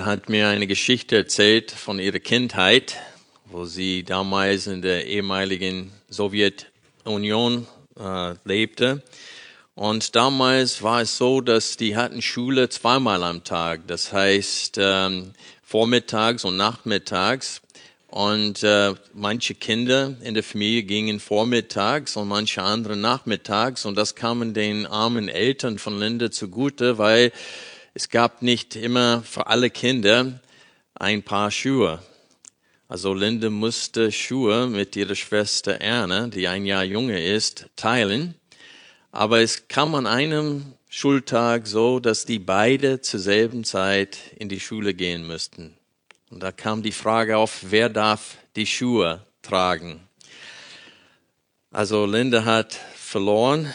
Linda hat mir eine Geschichte erzählt von ihrer Kindheit, wo sie damals in der ehemaligen Sowjetunion äh, lebte. Und damals war es so, dass die hatten Schule zweimal am Tag. Das heißt, ähm, vormittags und nachmittags. Und äh, manche Kinder in der Familie gingen vormittags und manche andere nachmittags. Und das kamen den armen Eltern von Linda zugute, weil es gab nicht immer für alle Kinder ein Paar Schuhe. Also Linde musste Schuhe mit ihrer Schwester Erne, die ein Jahr jünger ist, teilen. Aber es kam an einem Schultag so, dass die beide zur selben Zeit in die Schule gehen müssten. Und da kam die Frage auf, wer darf die Schuhe tragen? Also Linde hat verloren.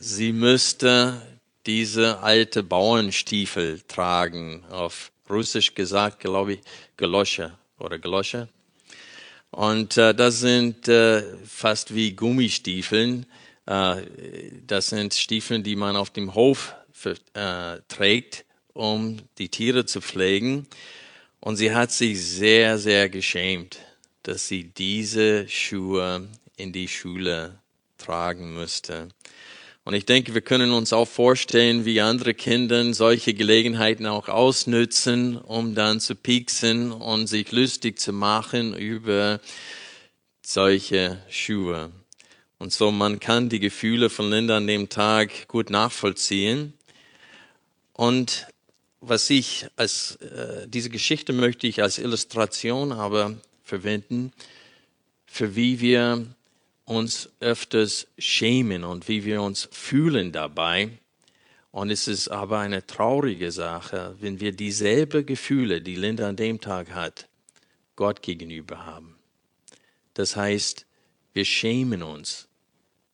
Sie müsste diese alte Bauernstiefel tragen. Auf Russisch gesagt, glaube ich, Galosche oder Galosche. Und äh, das sind äh, fast wie Gummistiefeln. Äh, das sind Stiefeln, die man auf dem Hof für, äh, trägt, um die Tiere zu pflegen. Und sie hat sich sehr, sehr geschämt, dass sie diese Schuhe in die Schule tragen müsste. Und ich denke, wir können uns auch vorstellen, wie andere Kinder solche Gelegenheiten auch ausnützen, um dann zu pieksen und sich lustig zu machen über solche Schuhe. Und so, man kann die Gefühle von Linda an dem Tag gut nachvollziehen. Und was ich als, äh, diese Geschichte möchte ich als Illustration aber verwenden, für wie wir uns öfters schämen und wie wir uns fühlen dabei. Und es ist aber eine traurige Sache, wenn wir dieselbe Gefühle, die Linda an dem Tag hat, Gott gegenüber haben. Das heißt, wir schämen uns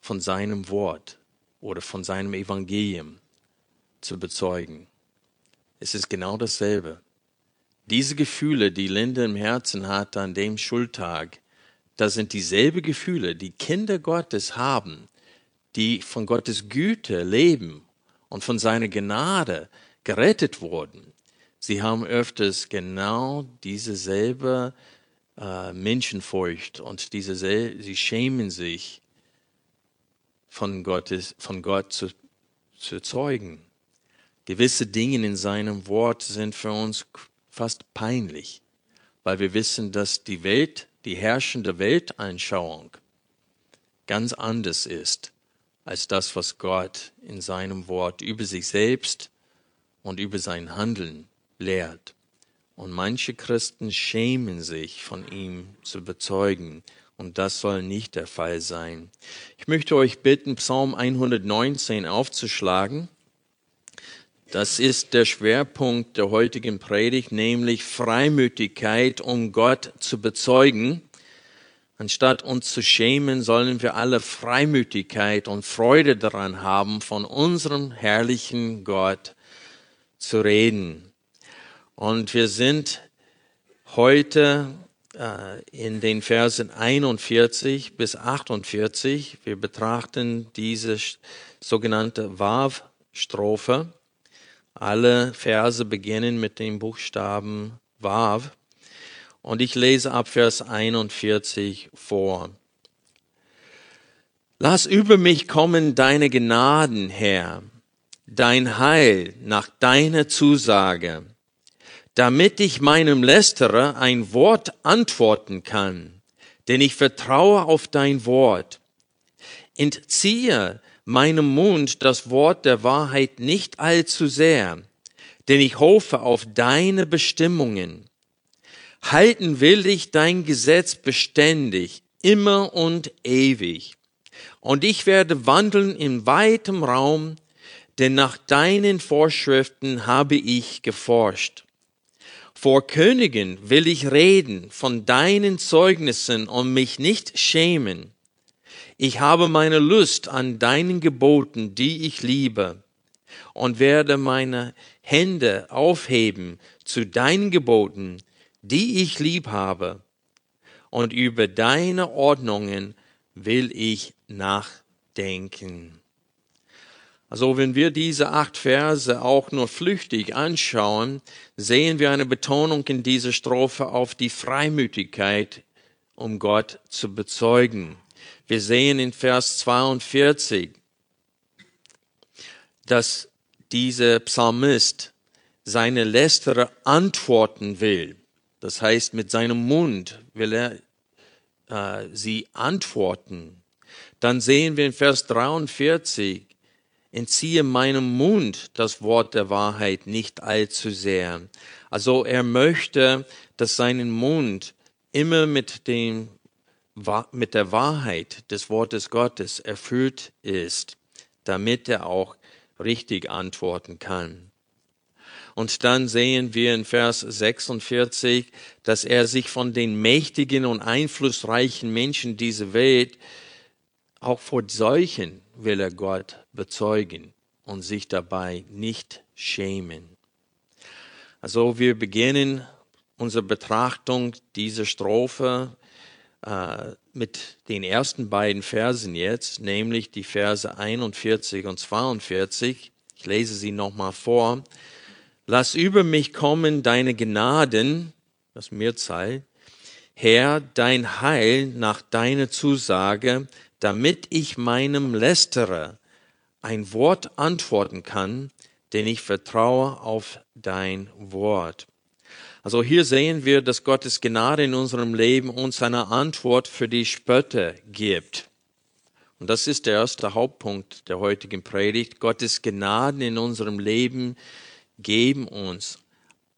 von seinem Wort oder von seinem Evangelium zu bezeugen. Es ist genau dasselbe. Diese Gefühle, die Linda im Herzen hat an dem Schultag, das sind dieselbe Gefühle, die Kinder Gottes haben, die von Gottes Güte leben und von seiner Gnade gerettet wurden. Sie haben öfters genau dieselbe äh, Menschenfurcht und diese, sie schämen sich von, Gottes, von Gott zu, zu zeugen. Gewisse Dinge in seinem Wort sind für uns fast peinlich, weil wir wissen, dass die Welt die herrschende Weltanschauung ganz anders ist als das, was Gott in seinem Wort über sich selbst und über sein Handeln lehrt. Und manche Christen schämen sich, von ihm zu bezeugen. Und das soll nicht der Fall sein. Ich möchte euch bitten, Psalm 119 aufzuschlagen. Das ist der Schwerpunkt der heutigen Predigt, nämlich Freimütigkeit, um Gott zu bezeugen. Anstatt uns zu schämen, sollen wir alle Freimütigkeit und Freude daran haben, von unserem herrlichen Gott zu reden. Und wir sind heute äh, in den Versen 41 bis 48. Wir betrachten diese sogenannte Wav-Strophe. Alle Verse beginnen mit dem Buchstaben Vav. Und ich lese ab Vers 41 vor. Lass über mich kommen deine Gnaden, Herr, dein Heil nach deiner Zusage, damit ich meinem Lästerer ein Wort antworten kann, denn ich vertraue auf dein Wort. Entziehe meinem Mund das Wort der Wahrheit nicht allzu sehr, denn ich hoffe auf deine Bestimmungen. Halten will ich dein Gesetz beständig, immer und ewig. Und ich werde wandeln in weitem Raum, denn nach deinen Vorschriften habe ich geforscht. Vor Königen will ich reden von deinen Zeugnissen und mich nicht schämen. Ich habe meine Lust an deinen Geboten, die ich liebe, und werde meine Hände aufheben zu deinen Geboten, die ich lieb habe. Und über deine Ordnungen will ich nachdenken. Also wenn wir diese acht Verse auch nur flüchtig anschauen, sehen wir eine Betonung in dieser Strophe auf die Freimütigkeit, um Gott zu bezeugen. Wir sehen in Vers 42, dass dieser Psalmist seine Lästerer antworten will. Das heißt, mit seinem Mund will er äh, sie antworten. Dann sehen wir in Vers 43, entziehe meinem Mund das Wort der Wahrheit nicht allzu sehr. Also er möchte, dass seinen Mund immer mit dem, mit der Wahrheit des Wortes Gottes erfüllt ist, damit er auch richtig antworten kann. Und dann sehen wir in Vers 46, dass er sich von den mächtigen und einflussreichen Menschen dieser Welt auch vor solchen will er Gott bezeugen und sich dabei nicht schämen. Also wir beginnen unsere Betrachtung dieser Strophe äh, mit den ersten beiden Versen jetzt, nämlich die Verse 41 und 42. Ich lese sie nochmal vor. Lass über mich kommen deine Gnaden, das Mehrzahl, Herr, dein Heil nach deiner Zusage, damit ich meinem Lästerer ein Wort antworten kann, denn ich vertraue auf dein Wort. Also hier sehen wir, dass Gottes Gnade in unserem Leben uns eine Antwort für die Spötter gibt. Und das ist der erste Hauptpunkt der heutigen Predigt. Gottes Gnaden in unserem Leben geben uns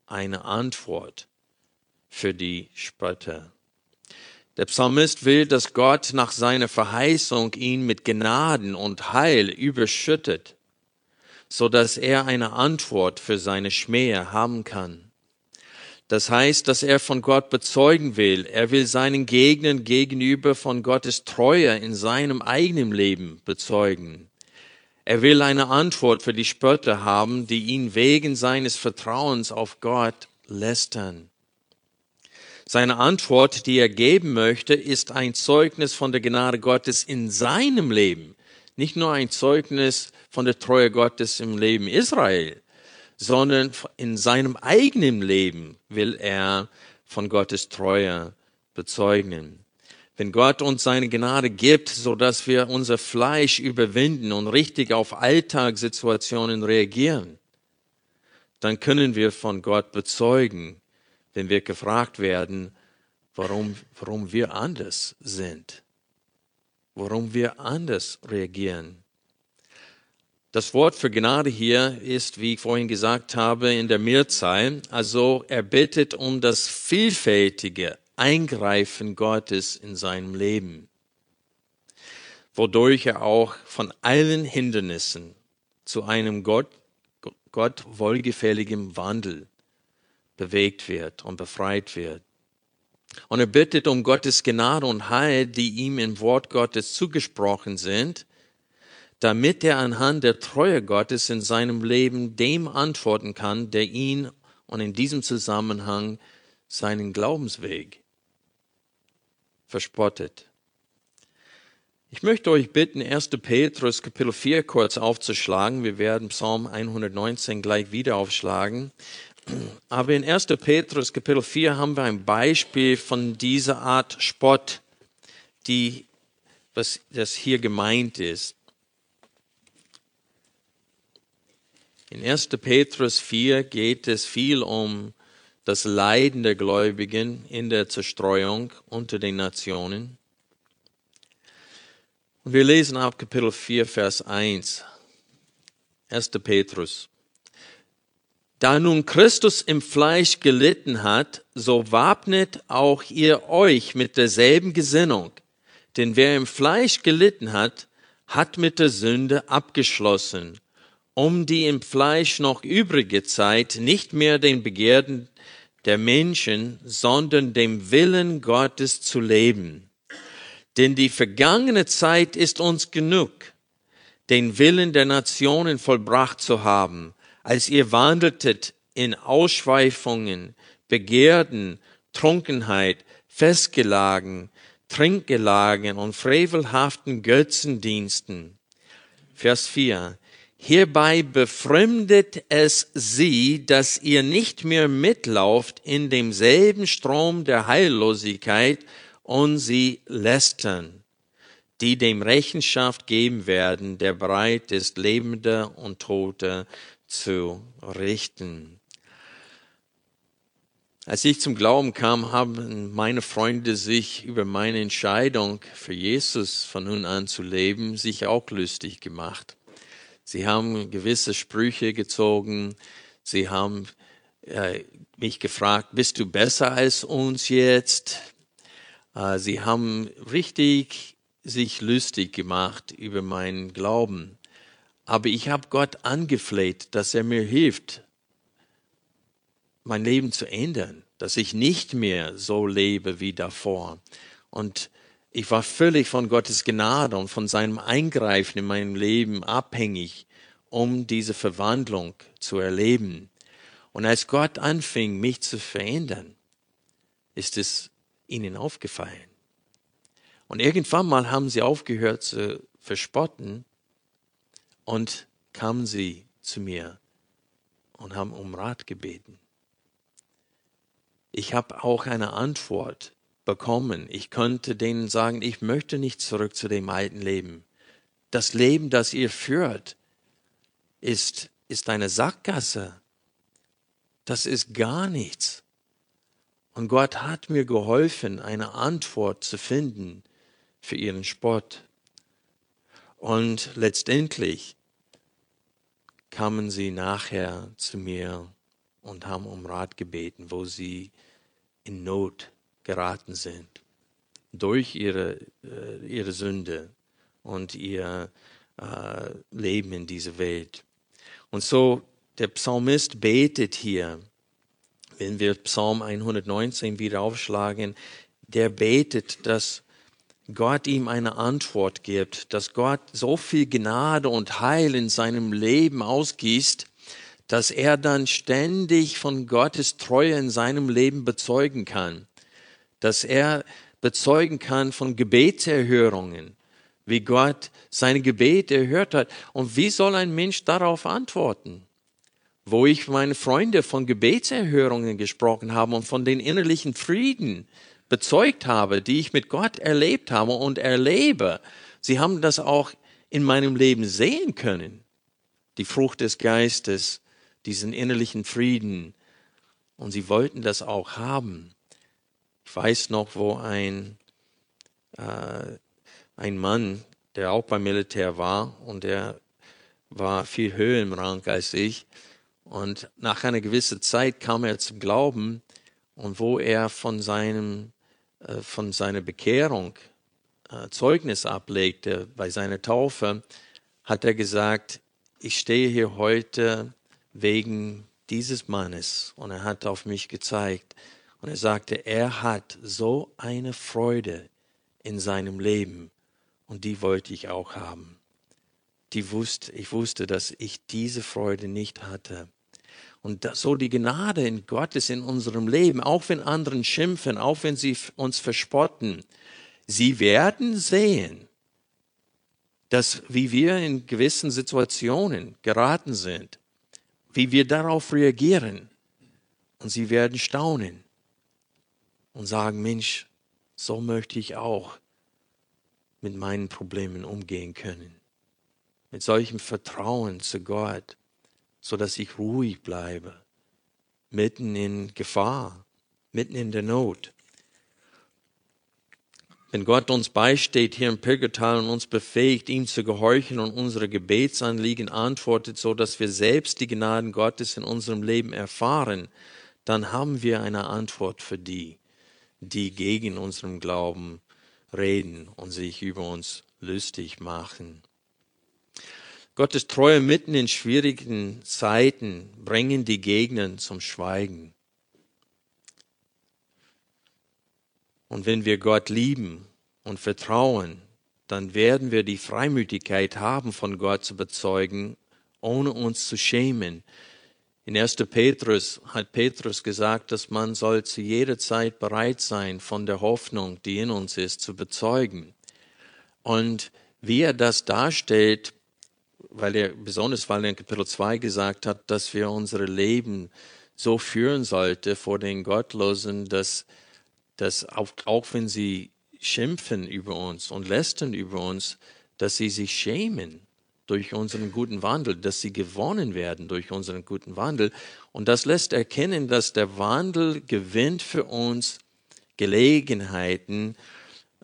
eine Antwort für die Spötter. Der Psalmist will, dass Gott nach seiner Verheißung ihn mit Gnaden und Heil überschüttet, so dass er eine Antwort für seine Schmähe haben kann. Das heißt, dass er von Gott bezeugen will. Er will seinen Gegnern gegenüber von Gottes Treue in seinem eigenen Leben bezeugen. Er will eine Antwort für die Spötter haben, die ihn wegen seines Vertrauens auf Gott lästern. Seine Antwort, die er geben möchte, ist ein Zeugnis von der Gnade Gottes in seinem Leben. Nicht nur ein Zeugnis von der Treue Gottes im Leben Israel, sondern in seinem eigenen Leben will er von Gottes Treue bezeugen. Wenn Gott uns seine Gnade gibt, so dass wir unser Fleisch überwinden und richtig auf Alltagssituationen reagieren, dann können wir von Gott bezeugen, wenn wir gefragt werden, warum, warum wir anders sind, warum wir anders reagieren. Das Wort für Gnade hier ist, wie ich vorhin gesagt habe, in der Mehrzahl. Also er bittet um das vielfältige Eingreifen Gottes in seinem Leben, wodurch er auch von allen Hindernissen zu einem Gott, Gott wohlgefälligen Wandel bewegt wird und befreit wird. Und er bittet um Gottes Gnade und Heil, die ihm im Wort Gottes zugesprochen sind, damit er anhand der Treue Gottes in seinem Leben dem antworten kann, der ihn und in diesem Zusammenhang seinen Glaubensweg verspottet. Ich möchte euch bitten, 1. Petrus Kapitel 4 kurz aufzuschlagen. Wir werden Psalm 119 gleich wieder aufschlagen. Aber in 1. Petrus Kapitel 4 haben wir ein Beispiel von dieser Art Spott, die, was das hier gemeint ist. In 1. Petrus 4 geht es viel um das Leiden der Gläubigen in der Zerstreuung unter den Nationen. Und wir lesen ab Kapitel 4, Vers 1. 1. Petrus. Da nun Christus im Fleisch gelitten hat, so wappnet auch ihr euch mit derselben Gesinnung. Denn wer im Fleisch gelitten hat, hat mit der Sünde abgeschlossen, um die im Fleisch noch übrige Zeit nicht mehr den Begierden der Menschen, sondern dem Willen Gottes zu leben. Denn die vergangene Zeit ist uns genug, den Willen der Nationen vollbracht zu haben, als ihr wandeltet in Ausschweifungen, Begehrten, Trunkenheit, Festgelagen, Trinkgelagen und frevelhaften Götzendiensten. Vers 4. Hierbei befremdet es sie, dass ihr nicht mehr mitlauft in demselben Strom der Heillosigkeit und sie lästern, die dem Rechenschaft geben werden, der bereit ist, Lebende und Tote zu richten. Als ich zum Glauben kam, haben meine Freunde sich über meine Entscheidung für Jesus von nun an zu leben, sich auch lustig gemacht. Sie haben gewisse Sprüche gezogen. Sie haben äh, mich gefragt, bist du besser als uns jetzt? Äh, sie haben richtig sich lustig gemacht über meinen Glauben. Aber ich habe Gott angefleht, dass er mir hilft, mein Leben zu ändern, dass ich nicht mehr so lebe wie davor. Und ich war völlig von Gottes Gnade und von seinem Eingreifen in meinem Leben abhängig, um diese Verwandlung zu erleben. Und als Gott anfing, mich zu verändern, ist es ihnen aufgefallen. Und irgendwann mal haben sie aufgehört zu verspotten und kamen sie zu mir und haben um Rat gebeten ich habe auch eine Antwort bekommen. Ich konnte denen sagen, ich möchte nicht zurück zu dem alten Leben. Das Leben, das ihr führt, ist, ist eine Sackgasse. Das ist gar nichts. Und Gott hat mir geholfen, eine Antwort zu finden für ihren Spott. Und letztendlich kamen sie nachher zu mir und haben um Rat gebeten, wo sie in Not geraten sind durch ihre, äh, ihre Sünde und ihr äh, Leben in dieser Welt. Und so der Psalmist betet hier, wenn wir Psalm 119 wieder aufschlagen, der betet, dass Gott ihm eine Antwort gibt, dass Gott so viel Gnade und Heil in seinem Leben ausgießt, dass er dann ständig von Gottes Treue in seinem Leben bezeugen kann, dass er bezeugen kann von Gebetserhörungen, wie Gott seine Gebete erhört hat. Und wie soll ein Mensch darauf antworten? Wo ich meine Freunde von Gebetserhörungen gesprochen habe und von den innerlichen Frieden bezeugt habe, die ich mit Gott erlebt habe und erlebe. Sie haben das auch in meinem Leben sehen können. Die Frucht des Geistes, diesen innerlichen Frieden. Und sie wollten das auch haben. Ich weiß noch, wo ein, äh, ein Mann, der auch beim Militär war und der war viel höher im Rang als ich. Und nach einer gewissen Zeit kam er zum Glauben und wo er von seinem, äh, von seiner Bekehrung äh, Zeugnis ablegte bei seiner Taufe, hat er gesagt, ich stehe hier heute wegen dieses Mannes und er hat auf mich gezeigt und er sagte, er hat so eine Freude in seinem Leben und die wollte ich auch haben. Die wusste, ich wusste, dass ich diese Freude nicht hatte. Und so die Gnade in Gottes in unserem Leben, auch wenn anderen schimpfen, auch wenn sie uns verspotten, sie werden sehen, dass wie wir in gewissen Situationen geraten sind, wie wir darauf reagieren. Und sie werden staunen und sagen, Mensch, so möchte ich auch mit meinen Problemen umgehen können. Mit solchem Vertrauen zu Gott, so dass ich ruhig bleibe, mitten in Gefahr, mitten in der Not. Wenn Gott uns beisteht hier im Pilgertal und uns befähigt, ihm zu gehorchen und unsere Gebetsanliegen antwortet, so dass wir selbst die Gnaden Gottes in unserem Leben erfahren, dann haben wir eine Antwort für die, die gegen unseren Glauben reden und sich über uns lustig machen. Gottes Treue mitten in schwierigen Zeiten bringen die Gegner zum Schweigen. Und wenn wir Gott lieben und vertrauen, dann werden wir die Freimütigkeit haben, von Gott zu bezeugen, ohne uns zu schämen, in 1. Petrus hat Petrus gesagt, dass man soll zu jeder Zeit bereit sein, von der Hoffnung, die in uns ist, zu bezeugen. Und wie er das darstellt, weil er, besonders weil er in Kapitel 2 gesagt hat, dass wir unsere Leben so führen sollte vor den Gottlosen, dass, dass auch, auch wenn sie schimpfen über uns und lästern über uns, dass sie sich schämen durch unseren guten Wandel, dass sie gewonnen werden durch unseren guten Wandel. Und das lässt erkennen, dass der Wandel gewinnt für uns Gelegenheiten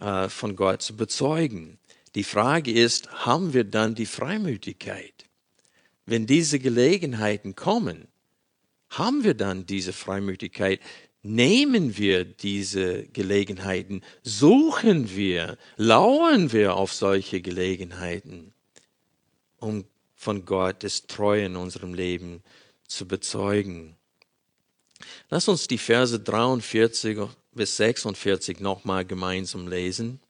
äh, von Gott zu bezeugen. Die Frage ist, haben wir dann die Freimütigkeit? Wenn diese Gelegenheiten kommen, haben wir dann diese Freimütigkeit? nehmen wir diese Gelegenheiten, suchen wir, lauern wir auf solche Gelegenheiten, um von Gottes Treue in unserem Leben zu bezeugen. Lass uns die Verse 43 bis 46 nochmal gemeinsam lesen.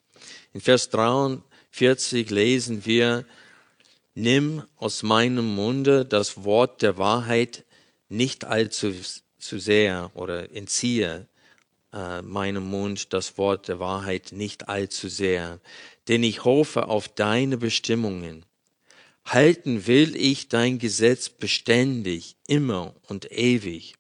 In Vers 43 lesen wir, Nimm aus meinem Munde das Wort der Wahrheit nicht allzu zu sehr oder entziehe äh, meinem Mund das Wort der Wahrheit nicht allzu sehr, denn ich hoffe auf deine Bestimmungen. Halten will ich dein Gesetz beständig, immer und ewig.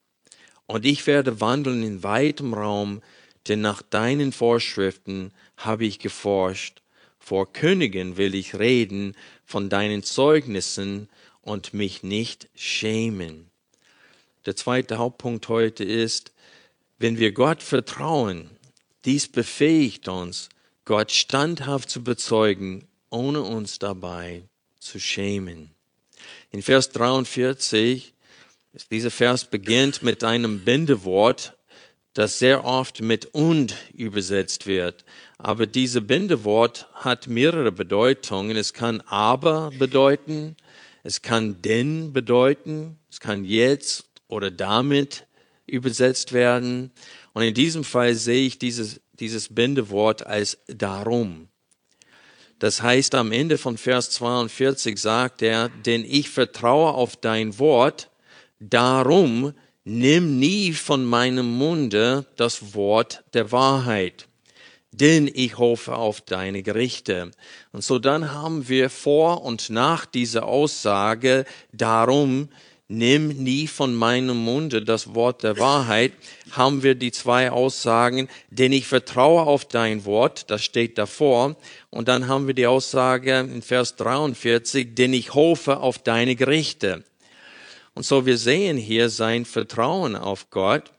Und ich werde wandeln in weitem Raum, denn nach deinen Vorschriften habe ich geforscht. Vor Königen will ich reden von deinen Zeugnissen und mich nicht schämen. Der zweite Hauptpunkt heute ist, wenn wir Gott vertrauen, dies befähigt uns, Gott standhaft zu bezeugen, ohne uns dabei zu schämen. In Vers 43, dieser Vers beginnt mit einem Bindewort, das sehr oft mit und übersetzt wird. Aber diese Bindewort hat mehrere Bedeutungen. Es kann aber bedeuten, es kann denn bedeuten, es kann jetzt oder damit übersetzt werden. Und in diesem Fall sehe ich dieses, dieses Bindewort als darum. Das heißt, am Ende von Vers 42 sagt er, denn ich vertraue auf dein Wort, darum nimm nie von meinem Munde das Wort der Wahrheit, denn ich hoffe auf deine Gerichte. Und so dann haben wir vor und nach dieser Aussage, darum nimm nie von meinem Munde das Wort der Wahrheit, haben wir die zwei Aussagen, denn ich vertraue auf dein Wort, das steht davor, und dann haben wir die Aussage in Vers 43, denn ich hoffe auf deine Gerichte. Und so wir sehen hier sein Vertrauen auf Gott.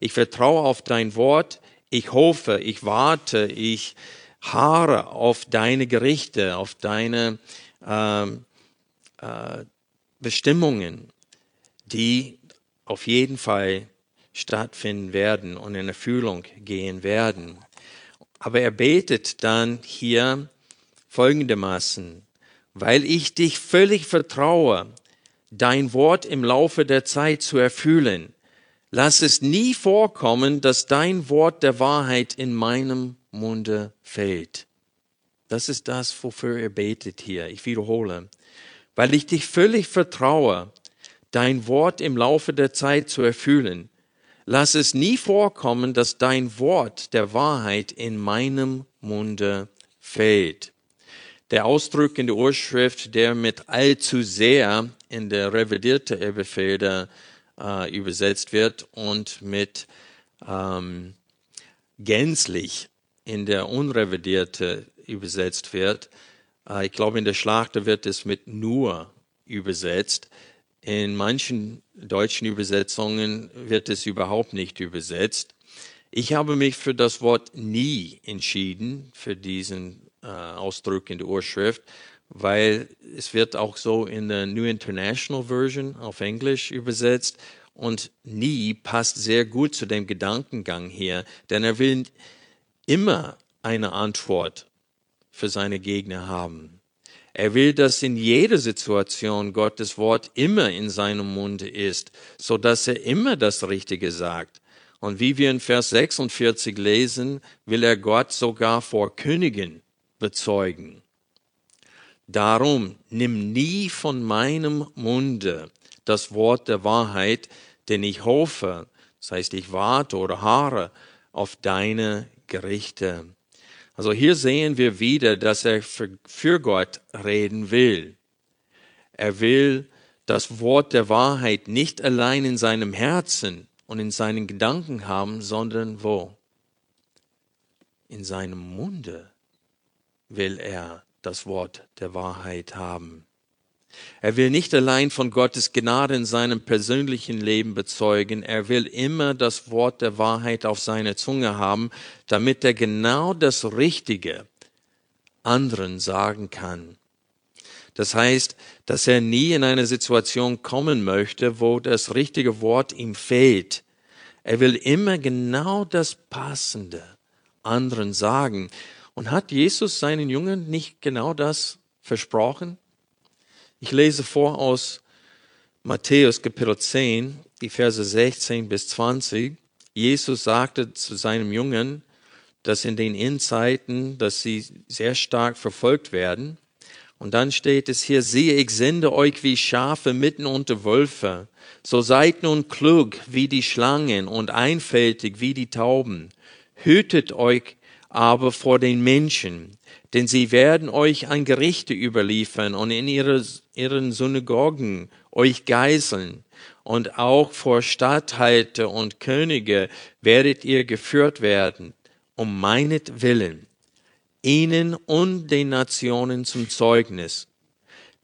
Ich vertraue auf dein Wort, ich hoffe, ich warte, ich haare auf deine Gerichte, auf deine äh, äh, Bestimmungen die auf jeden Fall stattfinden werden und in Erfüllung gehen werden. Aber er betet dann hier folgendermaßen, weil ich dich völlig vertraue, dein Wort im Laufe der Zeit zu erfüllen. Lass es nie vorkommen, dass dein Wort der Wahrheit in meinem Munde fällt. Das ist das, wofür er betet hier. Ich wiederhole. Weil ich dich völlig vertraue, dein Wort im Laufe der Zeit zu erfüllen. Lass es nie vorkommen, dass dein Wort der Wahrheit in meinem Munde fällt. Der Ausdruck in der Urschrift, der mit allzu sehr in der revidierte Elberfelder äh, übersetzt wird und mit ähm, gänzlich in der unrevidierte übersetzt wird. Äh, ich glaube, in der Schlachter wird es mit nur übersetzt. In manchen deutschen Übersetzungen wird es überhaupt nicht übersetzt. Ich habe mich für das Wort nie entschieden, für diesen äh, Ausdruck in der Urschrift, weil es wird auch so in der New International Version auf Englisch übersetzt und nie passt sehr gut zu dem Gedankengang hier, denn er will immer eine Antwort für seine Gegner haben. Er will, dass in jeder Situation Gottes Wort immer in seinem Munde ist, so dass er immer das Richtige sagt. Und wie wir in Vers 46 lesen, will er Gott sogar vor Königen bezeugen. Darum nimm nie von meinem Munde das Wort der Wahrheit, denn ich hoffe, das heißt, ich warte oder haare auf deine Gerichte. Also hier sehen wir wieder, dass er für, Gott reden will. Er will das Wort der Wahrheit nicht allein in seinem Herzen und in seinen Gedanken haben, sondern wo? In seinem Munde will er das Wort der Wahrheit haben. Er will nicht allein von Gottes Gnade in seinem persönlichen Leben bezeugen, er will immer das Wort der Wahrheit auf seiner Zunge haben, damit er genau das Richtige anderen sagen kann. Das heißt, dass er nie in eine Situation kommen möchte, wo das richtige Wort ihm fehlt. Er will immer genau das Passende anderen sagen. Und hat Jesus seinen Jungen nicht genau das versprochen? Ich lese vor aus Matthäus Kapitel 10, die Verse 16 bis 20. Jesus sagte zu seinem Jungen, dass in den Endzeiten, dass sie sehr stark verfolgt werden. Und dann steht es hier, siehe, ich sende euch wie Schafe mitten unter Wölfe. So seid nun klug wie die Schlangen und einfältig wie die Tauben. Hütet euch aber vor den Menschen, denn sie werden euch an Gerichte überliefern und in ihre, ihren Synagogen euch geißeln. Und auch vor Statthalter und Könige werdet ihr geführt werden, um meinetwillen ihnen und den Nationen zum Zeugnis.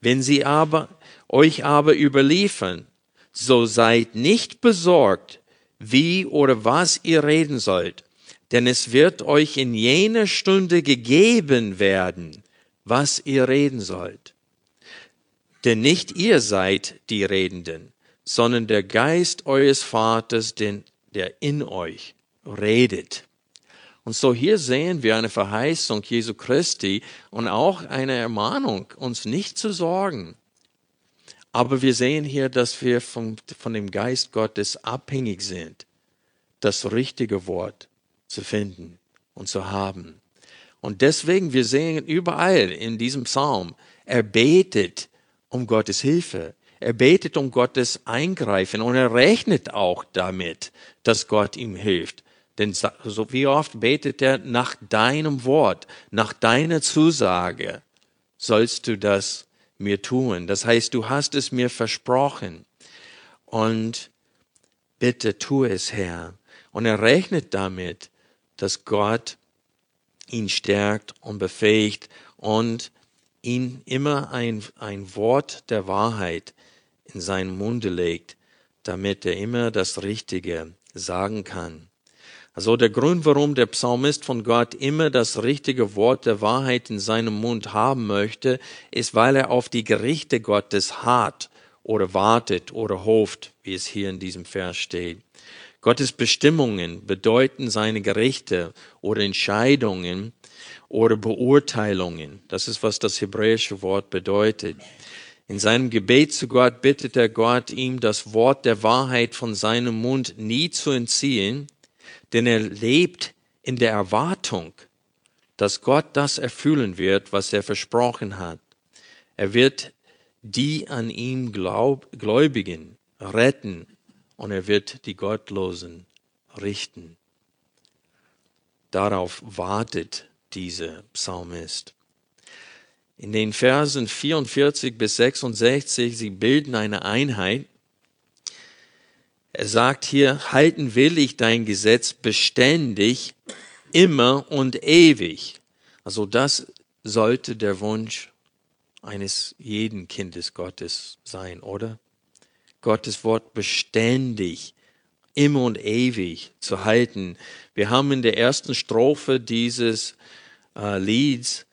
Wenn sie aber euch aber überliefern, so seid nicht besorgt, wie oder was ihr reden sollt, denn es wird euch in jener Stunde gegeben werden, was ihr reden sollt. Denn nicht ihr seid die Redenden, sondern der Geist eures Vaters, den, der in euch redet. Und so hier sehen wir eine Verheißung Jesu Christi und auch eine Ermahnung, uns nicht zu sorgen. Aber wir sehen hier, dass wir von, von dem Geist Gottes abhängig sind, das richtige Wort zu finden und zu haben. Und deswegen, wir sehen überall in diesem Psalm, er betet um Gottes Hilfe. Er betet um Gottes Eingreifen und er rechnet auch damit, dass Gott ihm hilft. Denn so wie oft betet er nach deinem Wort, nach deiner Zusage, sollst du das mir tun. Das heißt, du hast es mir versprochen. Und bitte tu es, Herr. Und er rechnet damit, dass Gott ihn stärkt und befähigt und ihn immer ein, ein Wort der Wahrheit in seinen Munde legt, damit er immer das Richtige sagen kann. Also der Grund, warum der Psalmist von Gott immer das richtige Wort der Wahrheit in seinem Mund haben möchte, ist, weil er auf die Gerichte Gottes hart oder wartet oder hofft, wie es hier in diesem Vers steht. Gottes Bestimmungen bedeuten seine Gerichte oder Entscheidungen oder Beurteilungen. Das ist, was das hebräische Wort bedeutet. In seinem Gebet zu Gott bittet er Gott, ihm das Wort der Wahrheit von seinem Mund nie zu entziehen, denn er lebt in der Erwartung, dass Gott das erfüllen wird, was er versprochen hat. Er wird die an ihm glaub, Gläubigen retten und er wird die Gottlosen richten. Darauf wartet dieser Psalmist. In den Versen 44 bis 66, sie bilden eine Einheit, er sagt hier, halten will ich dein Gesetz beständig, immer und ewig. Also das sollte der Wunsch eines jeden Kindes Gottes sein, oder? Gottes Wort beständig, immer und ewig zu halten. Wir haben in der ersten Strophe dieses äh, Lieds,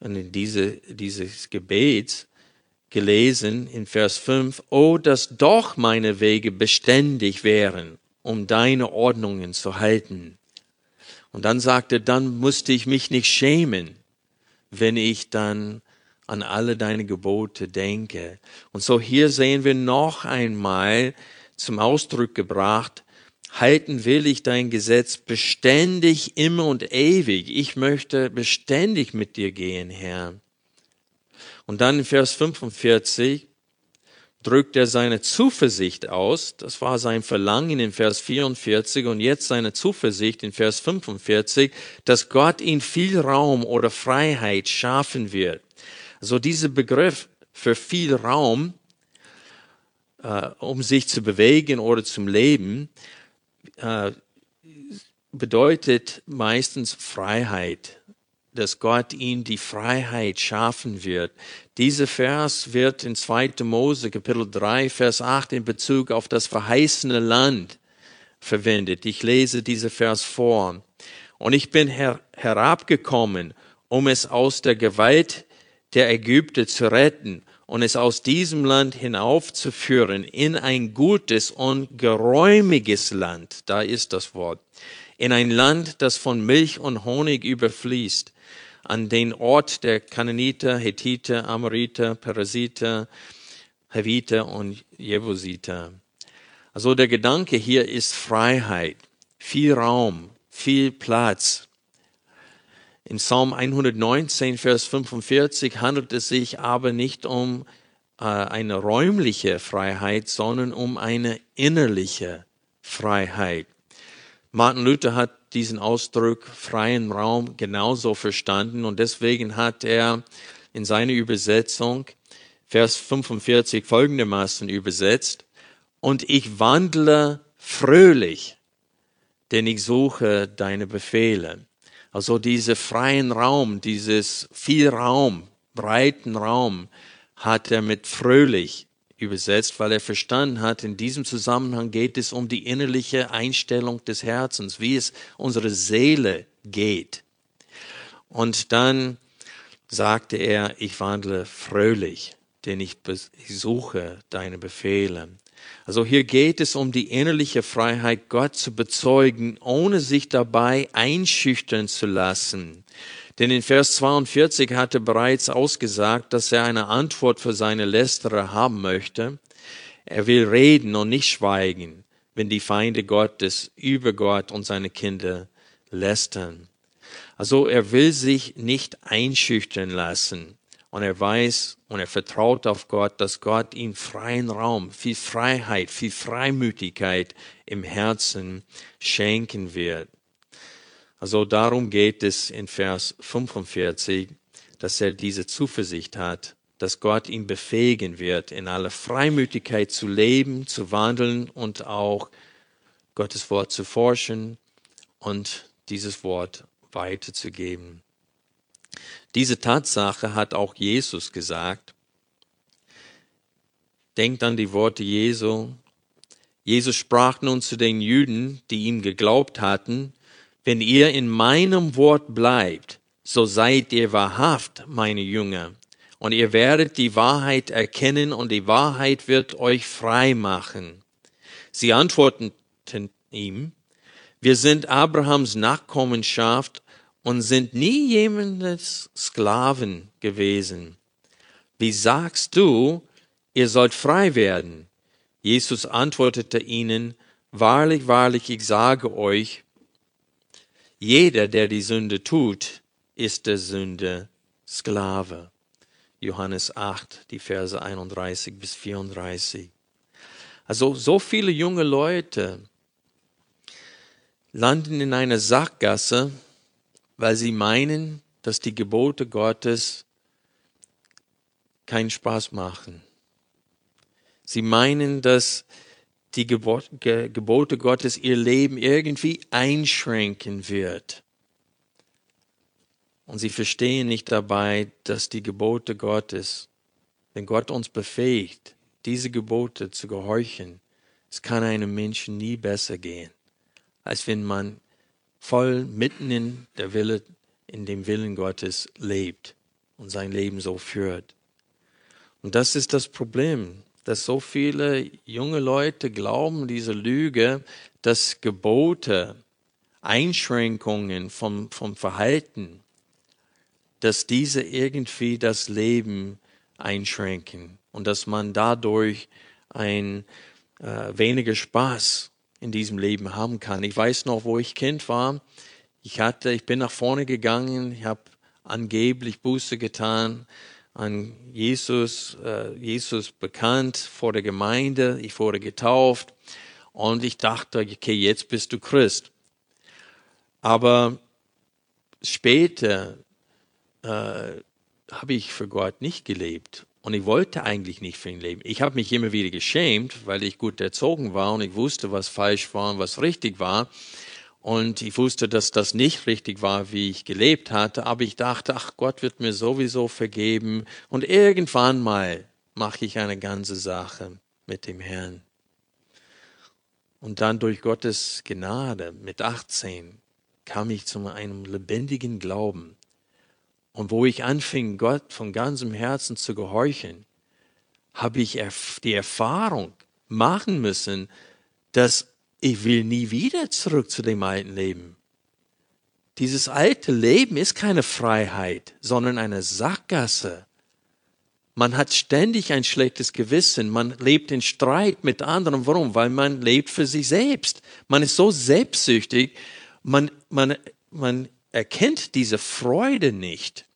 in diese, dieses Gebets, gelesen in Vers 5, Oh, dass doch meine Wege beständig wären, um deine Ordnungen zu halten. Und dann sagte, dann musste ich mich nicht schämen, wenn ich dann an alle deine Gebote denke. Und so hier sehen wir noch einmal zum Ausdruck gebracht, halten will ich dein Gesetz beständig, immer und ewig. Ich möchte beständig mit dir gehen, Herr. Und dann in Vers 45 drückt er seine Zuversicht aus. Das war sein Verlangen in Vers 44 und jetzt seine Zuversicht in Vers 45, dass Gott ihm viel Raum oder Freiheit schaffen wird. So dieser Begriff für viel Raum, äh, um sich zu bewegen oder zum Leben, äh, bedeutet meistens Freiheit dass Gott ihm die Freiheit schaffen wird. Dieser Vers wird in 2. Mose Kapitel 3, Vers 8 in Bezug auf das verheißene Land verwendet. Ich lese diesen Vers vor. Und ich bin her herabgekommen, um es aus der Gewalt der Ägypter zu retten und es aus diesem Land hinaufzuführen in ein gutes und geräumiges Land. Da ist das Wort. In ein Land, das von Milch und Honig überfließt an den Ort der Kananiter, Hethiter, Amoriter, Parasiter, Heviter und Jebusiter. Also der Gedanke hier ist Freiheit, viel Raum, viel Platz. In Psalm 119, Vers 45 handelt es sich aber nicht um äh, eine räumliche Freiheit, sondern um eine innerliche Freiheit. Martin Luther hat diesen Ausdruck freien Raum genauso verstanden und deswegen hat er in seiner Übersetzung Vers 45 folgendermaßen übersetzt, und ich wandle fröhlich, denn ich suche deine Befehle. Also diese freien Raum, dieses viel Raum, breiten Raum hat er mit fröhlich übersetzt, weil er verstanden hat, in diesem Zusammenhang geht es um die innerliche Einstellung des Herzens, wie es unsere Seele geht. Und dann sagte er, ich wandle fröhlich, denn ich, suche deine Befehle. Also hier geht es um die innerliche Freiheit, Gott zu bezeugen, ohne sich dabei einschüchtern zu lassen. Denn in Vers 42 hat er bereits ausgesagt, dass er eine Antwort für seine Lästerer haben möchte. Er will reden und nicht schweigen, wenn die Feinde Gottes über Gott und seine Kinder lästern. Also er will sich nicht einschüchtern lassen. Und er weiß und er vertraut auf Gott, dass Gott ihm freien Raum, viel Freiheit, viel Freimütigkeit im Herzen schenken wird. Also darum geht es in Vers 45, dass er diese Zuversicht hat, dass Gott ihn befähigen wird, in aller Freimütigkeit zu leben, zu wandeln und auch Gottes Wort zu forschen und dieses Wort weiterzugeben. Diese Tatsache hat auch Jesus gesagt. Denkt an die Worte Jesu. Jesus sprach nun zu den Juden, die ihm geglaubt hatten, wenn ihr in meinem Wort bleibt, so seid ihr wahrhaft meine Jünger. Und ihr werdet die Wahrheit erkennen und die Wahrheit wird euch frei machen. Sie antworteten ihm, wir sind Abrahams Nachkommenschaft und sind nie jemandes Sklaven gewesen. Wie sagst du, ihr sollt frei werden? Jesus antwortete ihnen, Wahrlich, wahrlich, ich sage euch, jeder, der die Sünde tut, ist der Sünde Sklave. Johannes 8, die Verse 31 bis 34. Also so viele junge Leute landen in einer Sackgasse, weil sie meinen, dass die Gebote Gottes keinen Spaß machen. Sie meinen, dass die Gebote Gottes ihr Leben irgendwie einschränken wird. Und sie verstehen nicht dabei, dass die Gebote Gottes, wenn Gott uns befähigt, diese Gebote zu gehorchen, es kann einem Menschen nie besser gehen, als wenn man voll mitten in der Wille, in dem Willen Gottes lebt und sein Leben so führt. Und das ist das Problem dass so viele junge Leute glauben, diese Lüge, dass Gebote, Einschränkungen vom, vom Verhalten, dass diese irgendwie das Leben einschränken und dass man dadurch ein äh, weniger Spaß in diesem Leben haben kann. Ich weiß noch, wo ich Kind war. Ich hatte, ich bin nach vorne gegangen, ich habe angeblich Buße getan, an Jesus, äh, Jesus bekannt vor der Gemeinde. Ich wurde getauft und ich dachte, okay, jetzt bist du Christ. Aber später äh, habe ich für Gott nicht gelebt und ich wollte eigentlich nicht für ihn leben. Ich habe mich immer wieder geschämt, weil ich gut erzogen war und ich wusste, was falsch war und was richtig war. Und ich wusste, dass das nicht richtig war, wie ich gelebt hatte, aber ich dachte, ach, Gott wird mir sowieso vergeben und irgendwann mal mache ich eine ganze Sache mit dem Herrn. Und dann durch Gottes Gnade mit 18 kam ich zu einem lebendigen Glauben. Und wo ich anfing, Gott von ganzem Herzen zu gehorchen, habe ich die Erfahrung machen müssen, dass ich will nie wieder zurück zu dem alten Leben. Dieses alte Leben ist keine Freiheit, sondern eine Sackgasse. Man hat ständig ein schlechtes Gewissen. Man lebt in Streit mit anderen. Warum? Weil man lebt für sich selbst. Man ist so selbstsüchtig. Man, man, man erkennt diese Freude nicht.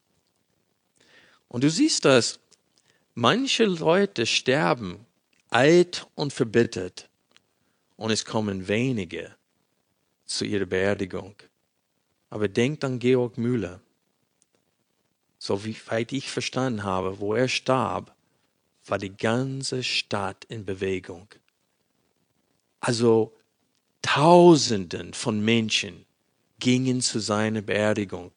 Und du siehst das. Manche Leute sterben alt und verbittert und es kommen wenige zu ihrer Beerdigung. Aber denkt an Georg Müller. So weit ich verstanden habe, wo er starb, war die ganze Stadt in Bewegung. Also Tausenden von Menschen gingen zu seiner Beerdigung,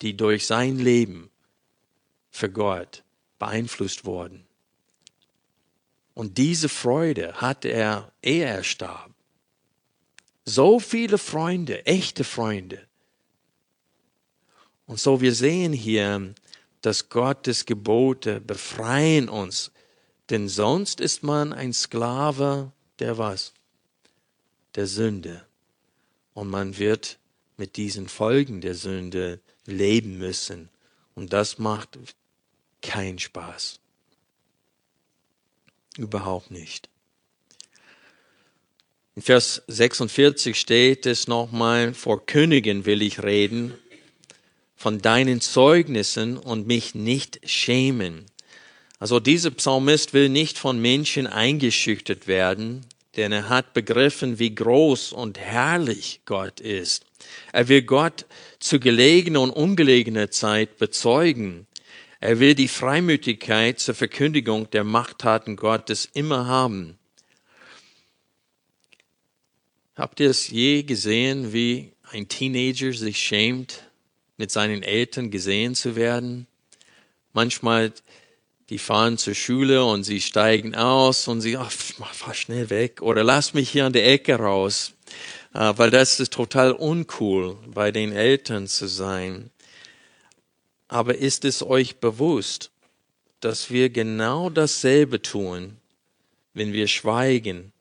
die durch sein Leben für Gott beeinflusst wurden. Und diese Freude hatte er, ehe er starb. So viele Freunde, echte Freunde. Und so wir sehen hier, dass Gottes Gebote befreien uns, denn sonst ist man ein Sklave der was? Der Sünde. Und man wird mit diesen Folgen der Sünde leben müssen. Und das macht keinen Spaß. Überhaupt nicht. In Vers 46 steht es nochmal, vor Königen will ich reden, von deinen Zeugnissen und mich nicht schämen. Also dieser Psalmist will nicht von Menschen eingeschüchtert werden, denn er hat begriffen, wie groß und herrlich Gott ist. Er will Gott zu gelegener und ungelegener Zeit bezeugen. Er will die Freimütigkeit zur Verkündigung der Machttaten Gottes immer haben. Habt ihr es je gesehen, wie ein Teenager sich schämt, mit seinen Eltern gesehen zu werden? Manchmal, die fahren zur Schule und sie steigen aus und sie, ach, fahr schnell weg oder lass mich hier an der Ecke raus, äh, weil das ist total uncool, bei den Eltern zu sein. Aber ist es euch bewusst, dass wir genau dasselbe tun, wenn wir schweigen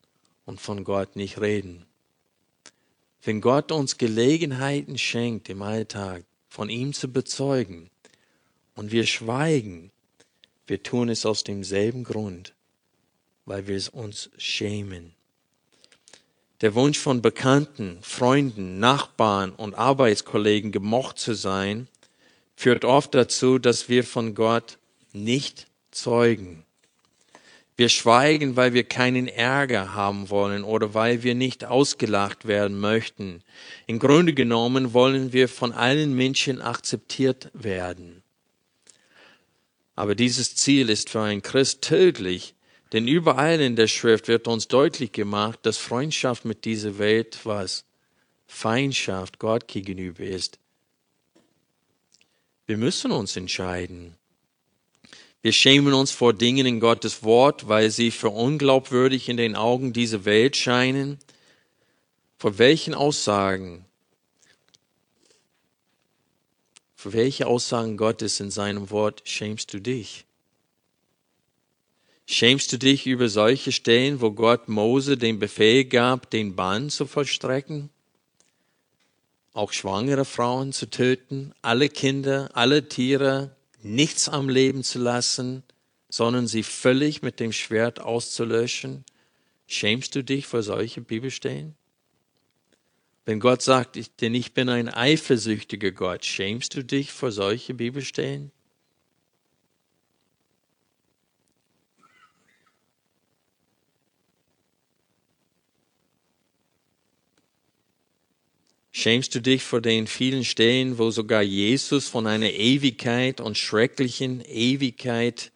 und von Gott nicht reden? Wenn Gott uns Gelegenheiten schenkt im Alltag, von ihm zu bezeugen, und wir schweigen, wir tun es aus demselben Grund, weil wir es uns schämen. Der Wunsch von Bekannten, Freunden, Nachbarn und Arbeitskollegen gemocht zu sein, führt oft dazu, dass wir von Gott nicht zeugen. Wir schweigen, weil wir keinen Ärger haben wollen oder weil wir nicht ausgelacht werden möchten. Im Grunde genommen wollen wir von allen Menschen akzeptiert werden. Aber dieses Ziel ist für einen Christ tödlich, denn überall in der Schrift wird uns deutlich gemacht, dass Freundschaft mit dieser Welt was Feindschaft Gott gegenüber ist. Wir müssen uns entscheiden. Wir schämen uns vor Dingen in Gottes Wort, weil sie für unglaubwürdig in den Augen dieser Welt scheinen. Vor welchen Aussagen, für welche Aussagen Gottes in seinem Wort schämst du dich? Schämst du dich über solche Stellen, wo Gott Mose den Befehl gab, den Bann zu vollstrecken? auch schwangere Frauen zu töten, alle Kinder, alle Tiere, nichts am Leben zu lassen, sondern sie völlig mit dem Schwert auszulöschen? Schämst du dich vor solchen Bibelstellen? Wenn Gott sagt, denn ich bin ein eifersüchtiger Gott, schämst du dich vor solche Bibelstellen? Schämst du dich vor den vielen Stellen, wo sogar Jesus von einer Ewigkeit und schrecklichen Ewigkeit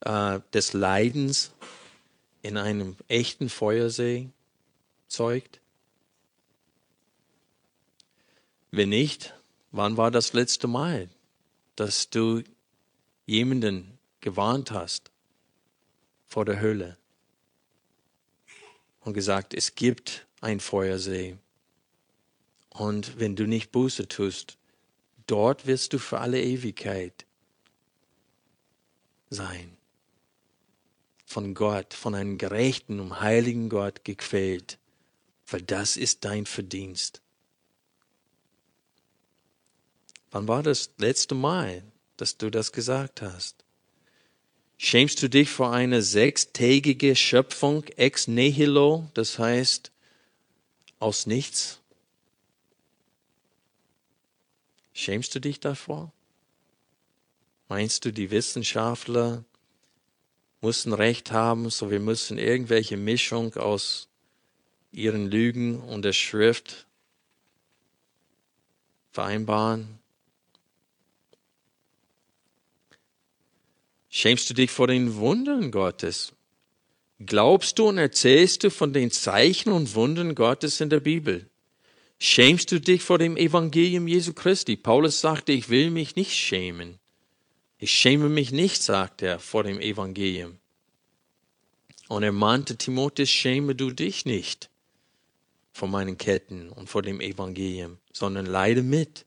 äh, des Leidens in einem echten Feuersee zeugt? Wenn nicht, wann war das letzte Mal, dass du jemanden gewarnt hast vor der Hölle und gesagt, es gibt ein Feuersee und wenn du nicht Buße tust, dort wirst du für alle Ewigkeit sein. Von Gott, von einem gerechten und heiligen Gott gequält, weil das ist dein Verdienst. Wann war das letzte Mal, dass du das gesagt hast? Schämst du dich vor einer sechstägige Schöpfung ex nihilo, das heißt aus nichts? Schämst du dich davor? Meinst du, die Wissenschaftler mussten Recht haben, so wir müssen irgendwelche Mischung aus ihren Lügen und der Schrift vereinbaren? Schämst du dich vor den Wundern Gottes? Glaubst du und erzählst du von den Zeichen und Wundern Gottes in der Bibel? Schämst du dich vor dem Evangelium Jesu Christi? Paulus sagte, ich will mich nicht schämen. Ich schäme mich nicht, sagt er, vor dem Evangelium. Und er mahnte Timotheus, schäme du dich nicht vor meinen Ketten und vor dem Evangelium, sondern leide mit.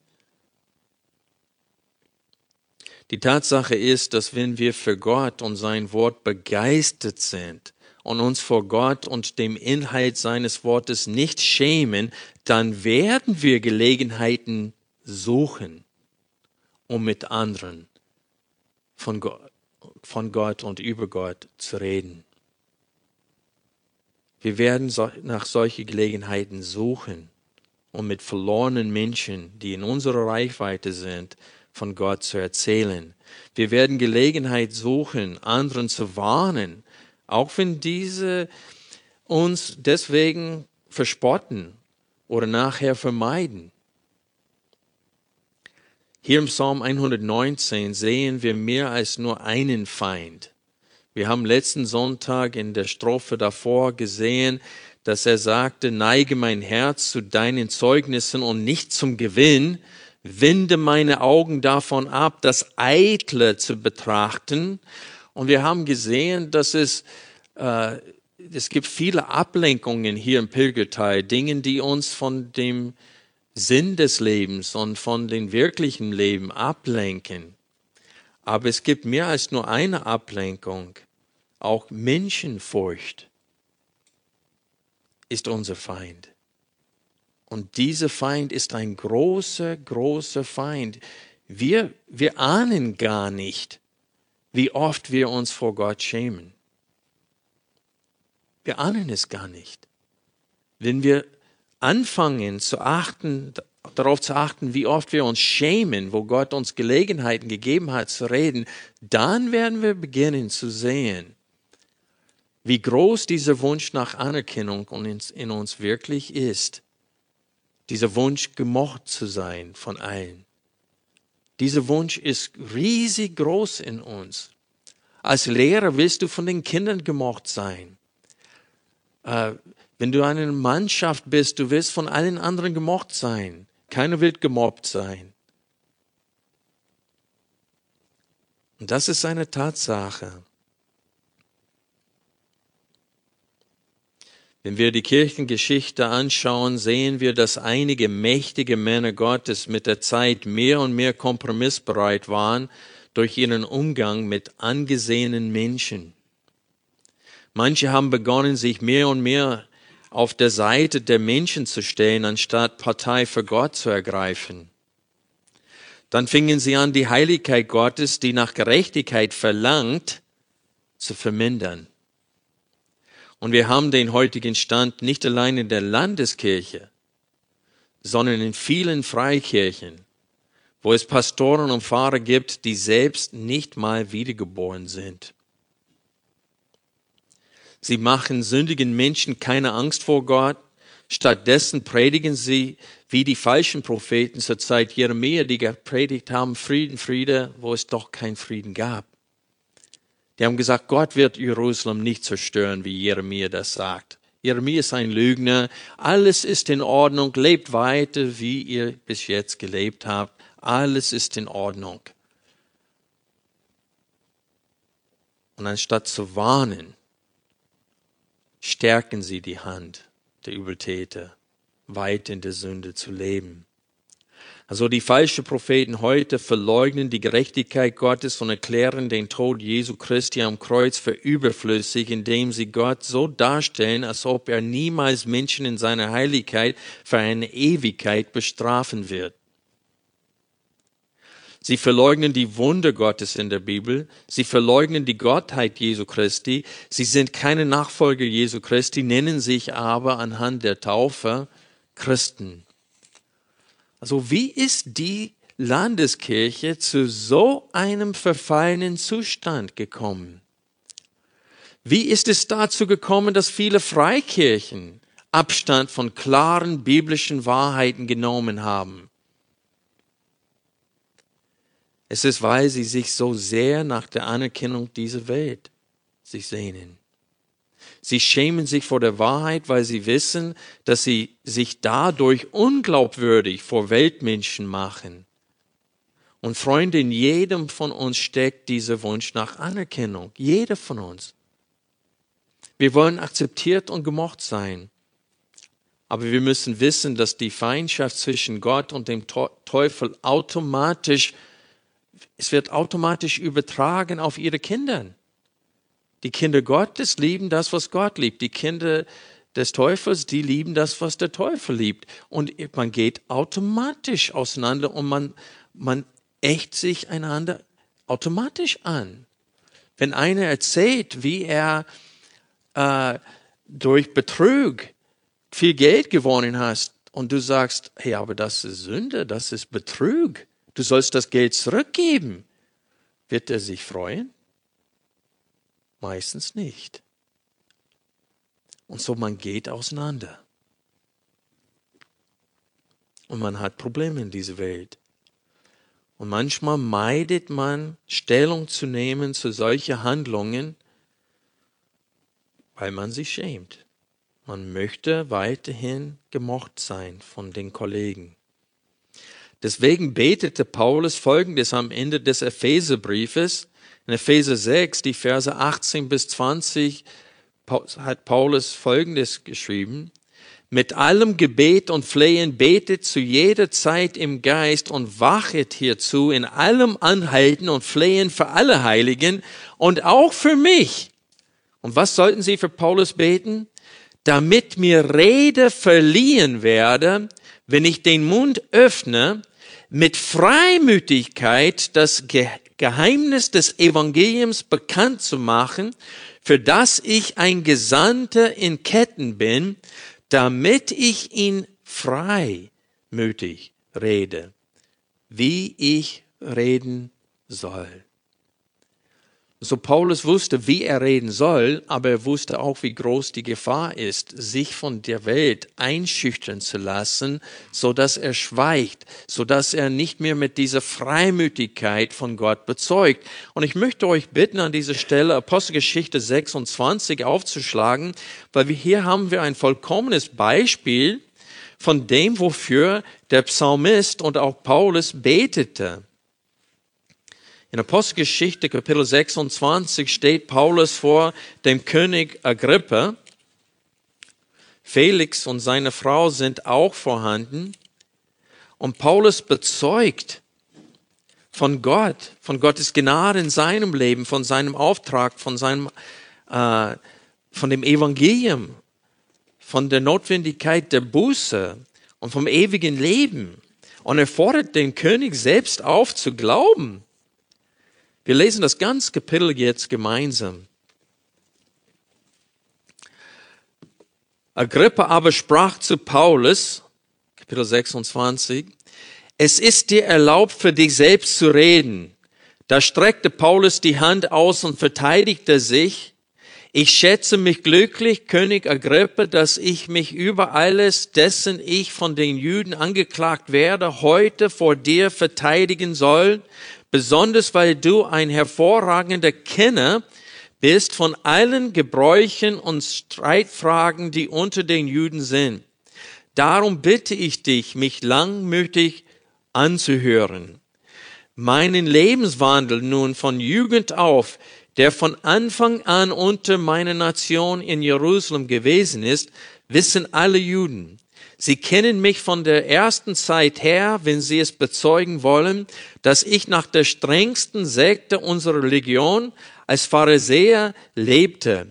Die Tatsache ist, dass wenn wir für Gott und sein Wort begeistert sind, und uns vor Gott und dem Inhalt seines Wortes nicht schämen, dann werden wir Gelegenheiten suchen, um mit anderen von Gott, von Gott und über Gott zu reden. Wir werden nach solchen Gelegenheiten suchen, um mit verlorenen Menschen, die in unserer Reichweite sind, von Gott zu erzählen. Wir werden Gelegenheit suchen, anderen zu warnen, auch wenn diese uns deswegen verspotten oder nachher vermeiden. Hier im Psalm 119 sehen wir mehr als nur einen Feind. Wir haben letzten Sonntag in der Strophe davor gesehen, dass er sagte, neige mein Herz zu deinen Zeugnissen und nicht zum Gewinn, wende meine Augen davon ab, das Eitle zu betrachten und wir haben gesehen, dass es, äh, es gibt viele Ablenkungen hier im Pilgerteil, Dinge, die uns von dem Sinn des Lebens und von dem wirklichen Leben ablenken. Aber es gibt mehr als nur eine Ablenkung. Auch Menschenfurcht ist unser Feind. Und dieser Feind ist ein großer, großer Feind. Wir, wir ahnen gar nicht, wie oft wir uns vor Gott schämen. Wir ahnen es gar nicht. Wenn wir anfangen zu achten, darauf zu achten, wie oft wir uns schämen, wo Gott uns Gelegenheiten gegeben hat zu reden, dann werden wir beginnen zu sehen, wie groß dieser Wunsch nach Anerkennung in uns wirklich ist. Dieser Wunsch, gemocht zu sein von allen. Dieser Wunsch ist riesig groß in uns. Als Lehrer willst du von den Kindern gemocht sein. Äh, wenn du eine Mannschaft bist, du willst von allen anderen gemocht sein. Keiner will gemobbt sein. Und das ist eine Tatsache. Wenn wir die Kirchengeschichte anschauen, sehen wir, dass einige mächtige Männer Gottes mit der Zeit mehr und mehr kompromissbereit waren durch ihren Umgang mit angesehenen Menschen. Manche haben begonnen, sich mehr und mehr auf der Seite der Menschen zu stellen, anstatt Partei für Gott zu ergreifen. Dann fingen sie an, die Heiligkeit Gottes, die nach Gerechtigkeit verlangt, zu vermindern. Und wir haben den heutigen Stand nicht allein in der Landeskirche, sondern in vielen Freikirchen, wo es Pastoren und Pfarrer gibt, die selbst nicht mal wiedergeboren sind. Sie machen sündigen Menschen keine Angst vor Gott. Stattdessen predigen sie wie die falschen Propheten zur Zeit Jeremia, die gepredigt haben, Frieden, Friede, wo es doch keinen Frieden gab. Die haben gesagt, Gott wird Jerusalem nicht zerstören, wie Jeremia das sagt. Jeremia ist ein Lügner. Alles ist in Ordnung. Lebt weiter, wie ihr bis jetzt gelebt habt. Alles ist in Ordnung. Und anstatt zu warnen, stärken sie die Hand der Übeltäter, weit in der Sünde zu leben. Also die falschen Propheten heute verleugnen die Gerechtigkeit Gottes und erklären den Tod Jesu Christi am Kreuz für überflüssig, indem sie Gott so darstellen, als ob er niemals Menschen in seiner Heiligkeit für eine Ewigkeit bestrafen wird. Sie verleugnen die Wunder Gottes in der Bibel. Sie verleugnen die Gottheit Jesu Christi. Sie sind keine Nachfolger Jesu Christi, nennen sich aber anhand der Taufe Christen. Also wie ist die Landeskirche zu so einem verfallenen Zustand gekommen? Wie ist es dazu gekommen, dass viele Freikirchen Abstand von klaren biblischen Wahrheiten genommen haben? Es ist, weil sie sich so sehr nach der Anerkennung dieser Welt sich sehnen. Sie schämen sich vor der Wahrheit, weil sie wissen, dass sie sich dadurch unglaubwürdig vor Weltmenschen machen. Und Freunde, in jedem von uns steckt dieser Wunsch nach Anerkennung. Jeder von uns. Wir wollen akzeptiert und gemocht sein. Aber wir müssen wissen, dass die Feindschaft zwischen Gott und dem Teufel automatisch es wird automatisch übertragen auf ihre Kinder. Die Kinder Gottes lieben das, was Gott liebt. Die Kinder des Teufels, die lieben das, was der Teufel liebt. Und man geht automatisch auseinander und man, man echt sich einander automatisch an. Wenn einer erzählt, wie er äh, durch Betrug viel Geld gewonnen hat und du sagst, hey, aber das ist Sünde, das ist Betrug, du sollst das Geld zurückgeben. Wird er sich freuen? Meistens nicht. Und so man geht auseinander. Und man hat Probleme in dieser Welt. Und manchmal meidet man Stellung zu nehmen zu solchen Handlungen, weil man sich schämt. Man möchte weiterhin gemocht sein von den Kollegen. Deswegen betete Paulus folgendes am Ende des Epheserbriefes. In Epheser 6, die Verse 18 bis 20, hat Paulus folgendes geschrieben. Mit allem Gebet und Flehen betet zu jeder Zeit im Geist und wachet hierzu in allem Anhalten und Flehen für alle Heiligen und auch für mich. Und was sollten sie für Paulus beten? Damit mir Rede verliehen werde, wenn ich den Mund öffne, mit Freimütigkeit das Geheimnis des Evangeliums bekannt zu machen, für das ich ein Gesandter in Ketten bin, damit ich ihn freimütig rede, wie ich reden soll. So Paulus wusste, wie er reden soll, aber er wusste auch, wie groß die Gefahr ist, sich von der Welt einschüchtern zu lassen, so dass er schweigt, so dass er nicht mehr mit dieser Freimütigkeit von Gott bezeugt. Und ich möchte euch bitten, an dieser Stelle Apostelgeschichte 26 aufzuschlagen, weil wir hier haben wir ein vollkommenes Beispiel von dem, wofür der Psalmist und auch Paulus betete. In Apostelgeschichte Kapitel 26 steht Paulus vor dem König Agrippa. Felix und seine Frau sind auch vorhanden. Und Paulus bezeugt von Gott, von Gottes Gnade in seinem Leben, von seinem Auftrag, von seinem, äh, von dem Evangelium, von der Notwendigkeit der Buße und vom ewigen Leben. Und er fordert den König selbst auf zu glauben wir lesen das ganze Kapitel jetzt gemeinsam. Agrippa aber sprach zu Paulus, Kapitel 26. Es ist dir erlaubt, für dich selbst zu reden. Da streckte Paulus die Hand aus und verteidigte sich. Ich schätze mich glücklich, König Agrippa, dass ich mich über alles, dessen ich von den Juden angeklagt werde, heute vor dir verteidigen soll, besonders weil du ein hervorragender Kenner bist von allen Gebräuchen und Streitfragen, die unter den Juden sind. Darum bitte ich dich, mich langmütig anzuhören. Meinen Lebenswandel nun von Jugend auf der von Anfang an unter meiner Nation in Jerusalem gewesen ist, wissen alle Juden. Sie kennen mich von der ersten Zeit her, wenn sie es bezeugen wollen, dass ich nach der strengsten Sekte unserer Religion als Pharisäer lebte.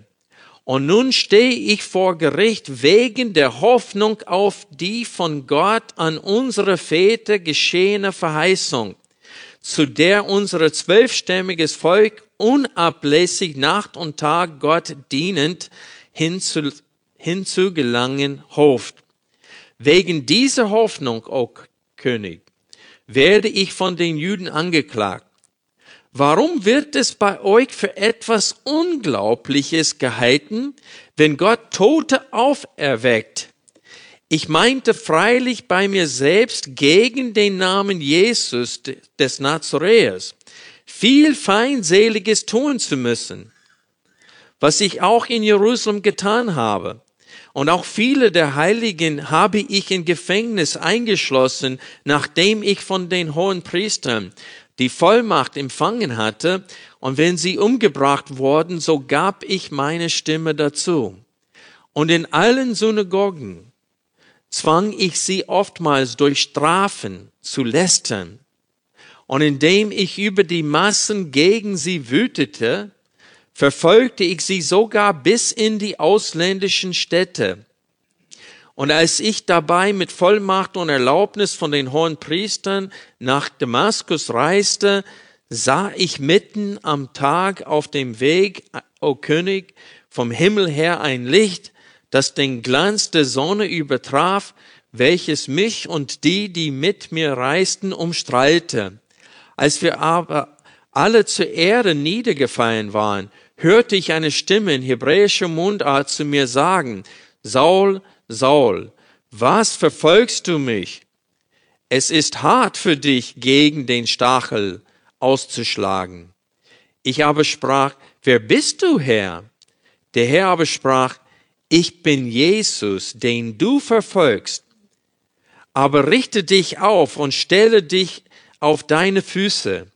Und nun stehe ich vor Gericht wegen der Hoffnung auf die von Gott an unsere Väter geschehene Verheißung, zu der unser zwölfstämmiges Volk unablässig Nacht und Tag Gott dienend hinzu, hinzugelangen hofft. Wegen dieser Hoffnung, o oh König, werde ich von den Juden angeklagt. Warum wird es bei euch für etwas Unglaubliches gehalten, wenn Gott Tote auferweckt? Ich meinte freilich bei mir selbst gegen den Namen Jesus des Nazareers viel Feindseliges tun zu müssen, was ich auch in Jerusalem getan habe. Und auch viele der Heiligen habe ich in Gefängnis eingeschlossen, nachdem ich von den hohen Priestern die Vollmacht empfangen hatte. Und wenn sie umgebracht wurden, so gab ich meine Stimme dazu. Und in allen Synagogen zwang ich sie oftmals durch Strafen zu lästern und indem ich über die Massen gegen sie wütete, verfolgte ich sie sogar bis in die ausländischen Städte. Und als ich dabei mit Vollmacht und Erlaubnis von den hohen Priestern nach Damaskus reiste, sah ich mitten am Tag auf dem Weg, o König, vom Himmel her ein Licht, das den Glanz der Sonne übertraf, welches mich und die, die mit mir reisten, umstrahlte. Als wir aber alle zur Erde niedergefallen waren, hörte ich eine Stimme in hebräischer Mundart zu mir sagen, Saul, Saul, was verfolgst du mich? Es ist hart für dich, gegen den Stachel auszuschlagen. Ich aber sprach, wer bist du, Herr? Der Herr aber sprach, ich bin Jesus, den du verfolgst. Aber richte dich auf und stelle dich auf deine Füße.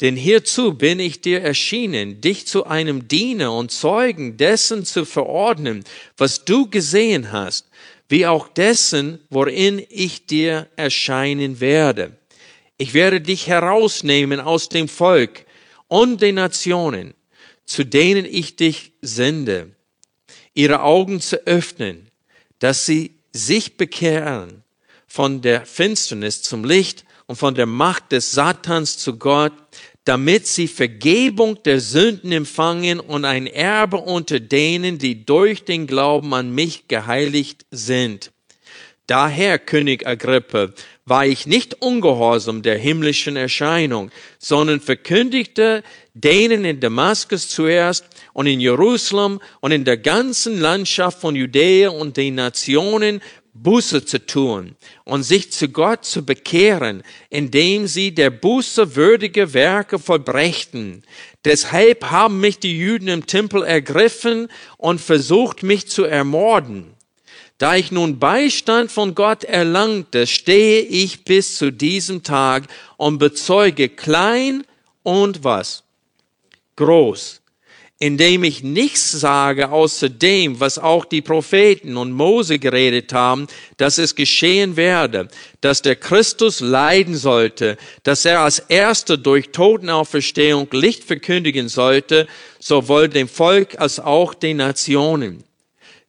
Denn hierzu bin ich dir erschienen, dich zu einem Diener und Zeugen dessen zu verordnen, was du gesehen hast, wie auch dessen, worin ich dir erscheinen werde. Ich werde dich herausnehmen aus dem Volk und den Nationen, zu denen ich dich sende, ihre Augen zu öffnen, dass sie sich bekehren von der Finsternis zum Licht und von der Macht des Satans zu Gott, damit sie Vergebung der Sünden empfangen und ein Erbe unter denen, die durch den Glauben an mich geheiligt sind. Daher, König Agrippa, war ich nicht ungehorsam der himmlischen Erscheinung, sondern verkündigte denen in Damaskus zuerst und in Jerusalem und in der ganzen Landschaft von Judäa und den Nationen, Buße zu tun und sich zu Gott zu bekehren, indem sie der Buße würdige Werke vollbrächten. Deshalb haben mich die Juden im Tempel ergriffen und versucht, mich zu ermorden. Da ich nun Beistand von Gott erlangte, stehe ich bis zu diesem Tag und bezeuge klein und was? Groß indem ich nichts sage außer dem, was auch die Propheten und Mose geredet haben, dass es geschehen werde, dass der Christus leiden sollte, dass er als Erster durch Totenauferstehung Licht verkündigen sollte, sowohl dem Volk als auch den Nationen.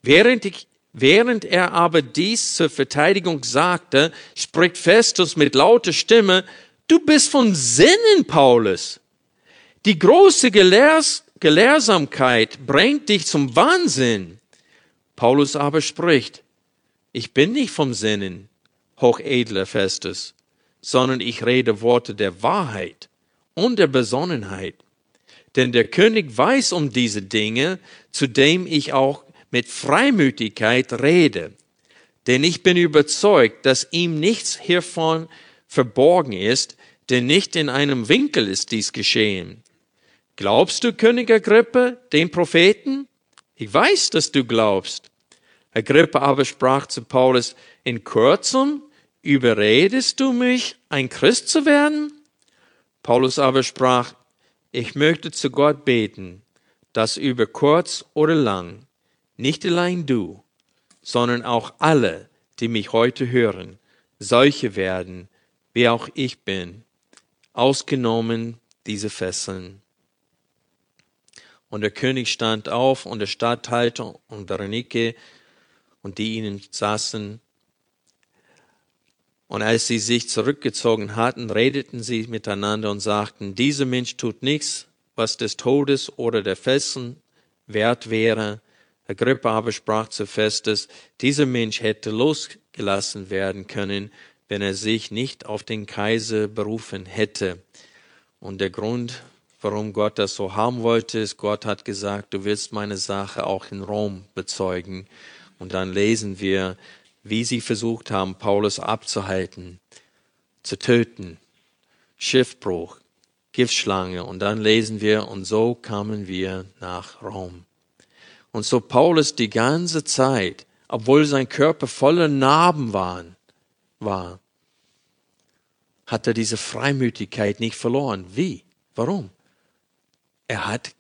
Während ich Während er aber dies zur Verteidigung sagte, spricht Festus mit lauter Stimme, du bist von Sinnen, Paulus. Die große Gelehrs Gelehrsamkeit bringt dich zum Wahnsinn. Paulus aber spricht, ich bin nicht vom Sinnen. hochedler Festes, sondern ich rede Worte der Wahrheit und der Besonnenheit. Denn der König weiß um diese Dinge, zu dem ich auch mit Freimütigkeit rede. Denn ich bin überzeugt, dass ihm nichts hiervon verborgen ist, denn nicht in einem Winkel ist dies geschehen. Glaubst du, König Agrippa, den Propheten? Ich weiß, dass du glaubst. Agrippa aber sprach zu Paulus, in kurzem überredest du mich, ein Christ zu werden? Paulus aber sprach, ich möchte zu Gott beten, dass über kurz oder lang nicht allein du, sondern auch alle, die mich heute hören, solche werden, wie auch ich bin, ausgenommen diese Fesseln. Und der König stand auf und der Statthalter und Berenike und die ihnen saßen. Und als sie sich zurückgezogen hatten, redeten sie miteinander und sagten, dieser Mensch tut nichts, was des Todes oder der Fesseln wert wäre, Agrippa aber sprach zu Festus, dieser Mensch hätte losgelassen werden können, wenn er sich nicht auf den Kaiser berufen hätte. Und der Grund, warum Gott das so haben wollte, ist, Gott hat gesagt, du willst meine Sache auch in Rom bezeugen. Und dann lesen wir, wie sie versucht haben, Paulus abzuhalten, zu töten, Schiffbruch, Giftschlange. Und dann lesen wir, und so kamen wir nach Rom. Und so Paulus die ganze Zeit, obwohl sein Körper voller Narben waren, war, hat er diese Freimütigkeit nicht verloren. Wie? Warum? Er hat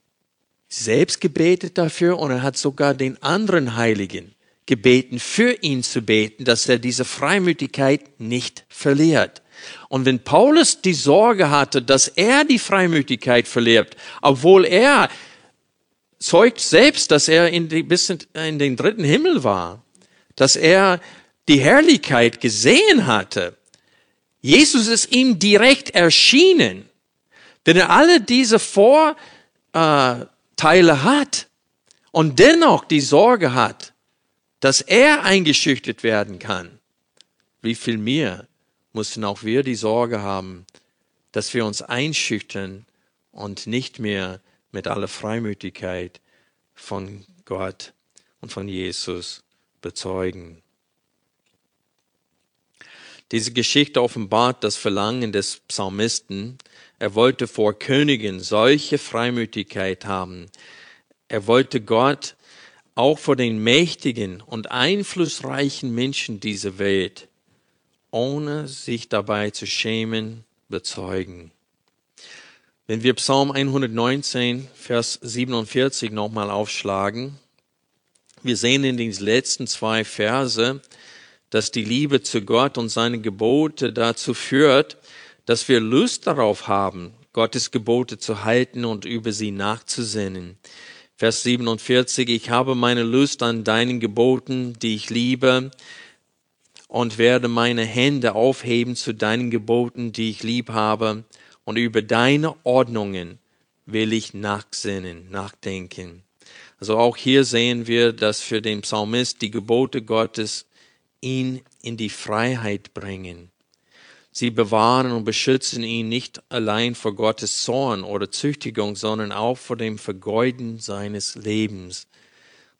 selbst gebetet dafür und er hat sogar den anderen Heiligen gebeten, für ihn zu beten, dass er diese Freimütigkeit nicht verliert. Und wenn Paulus die Sorge hatte, dass er die Freimütigkeit verliert, obwohl er zeugt selbst, dass er in, die, bis in den dritten Himmel war, dass er die Herrlichkeit gesehen hatte. Jesus ist ihm direkt erschienen. Wenn er alle diese Vorteile hat und dennoch die Sorge hat, dass er eingeschüchtert werden kann, wie viel mehr mussten auch wir die Sorge haben, dass wir uns einschüchtern und nicht mehr mit aller Freimütigkeit von Gott und von Jesus bezeugen. Diese Geschichte offenbart das Verlangen des Psalmisten. Er wollte vor Königen solche Freimütigkeit haben. Er wollte Gott auch vor den mächtigen und einflussreichen Menschen dieser Welt, ohne sich dabei zu schämen, bezeugen. Wenn wir Psalm 119, Vers 47 nochmal aufschlagen, wir sehen in den letzten zwei Verse, dass die Liebe zu Gott und seine Gebote dazu führt, dass wir Lust darauf haben, Gottes Gebote zu halten und über sie nachzusinnen. Vers 47, ich habe meine Lust an deinen Geboten, die ich liebe, und werde meine Hände aufheben zu deinen Geboten, die ich lieb habe und über deine Ordnungen will ich nachsinnen, nachdenken. Also auch hier sehen wir, dass für den Psalmist die Gebote Gottes ihn in die Freiheit bringen. Sie bewahren und beschützen ihn nicht allein vor Gottes Zorn oder Züchtigung, sondern auch vor dem Vergeuden seines Lebens.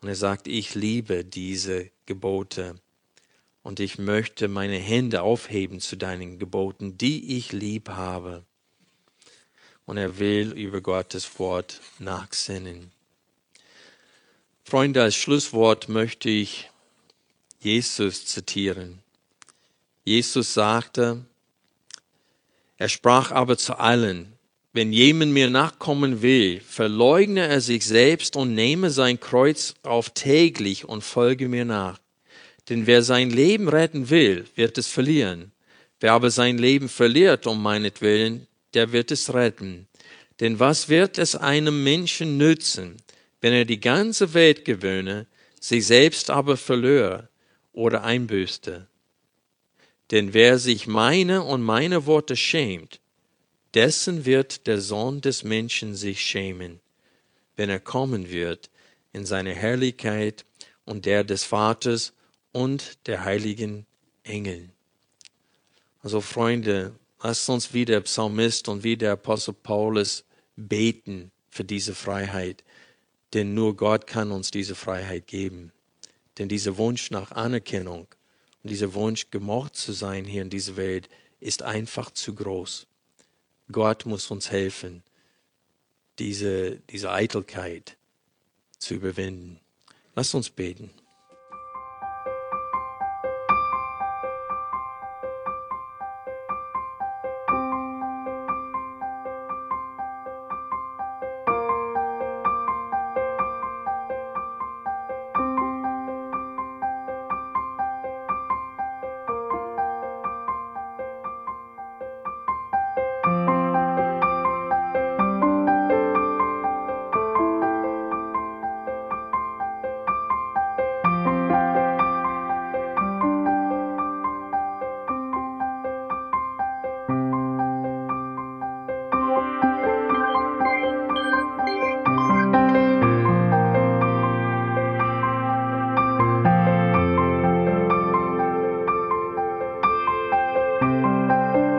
Und er sagt, ich liebe diese Gebote und ich möchte meine Hände aufheben zu deinen Geboten, die ich lieb habe und er will über Gottes Wort nachsinnen. Freunde, als Schlusswort möchte ich Jesus zitieren. Jesus sagte, er sprach aber zu allen, wenn jemand mir nachkommen will, verleugne er sich selbst und nehme sein Kreuz auf täglich und folge mir nach. Denn wer sein Leben retten will, wird es verlieren. Wer aber sein Leben verliert um meinetwillen, der wird es retten. Denn was wird es einem Menschen nützen, wenn er die ganze Welt gewöhne, sich selbst aber verlöre oder einbüßte? Denn wer sich meine und meine Worte schämt, dessen wird der Sohn des Menschen sich schämen, wenn er kommen wird in seine Herrlichkeit und der des Vaters und der heiligen Engeln. Also Freunde, lasst uns wie der Psalmist und wie der Apostel Paulus beten für diese Freiheit. Denn nur Gott kann uns diese Freiheit geben. Denn dieser Wunsch nach Anerkennung dieser Wunsch, gemocht zu sein hier in dieser Welt, ist einfach zu groß. Gott muss uns helfen, diese, diese Eitelkeit zu überwinden. Lasst uns beten.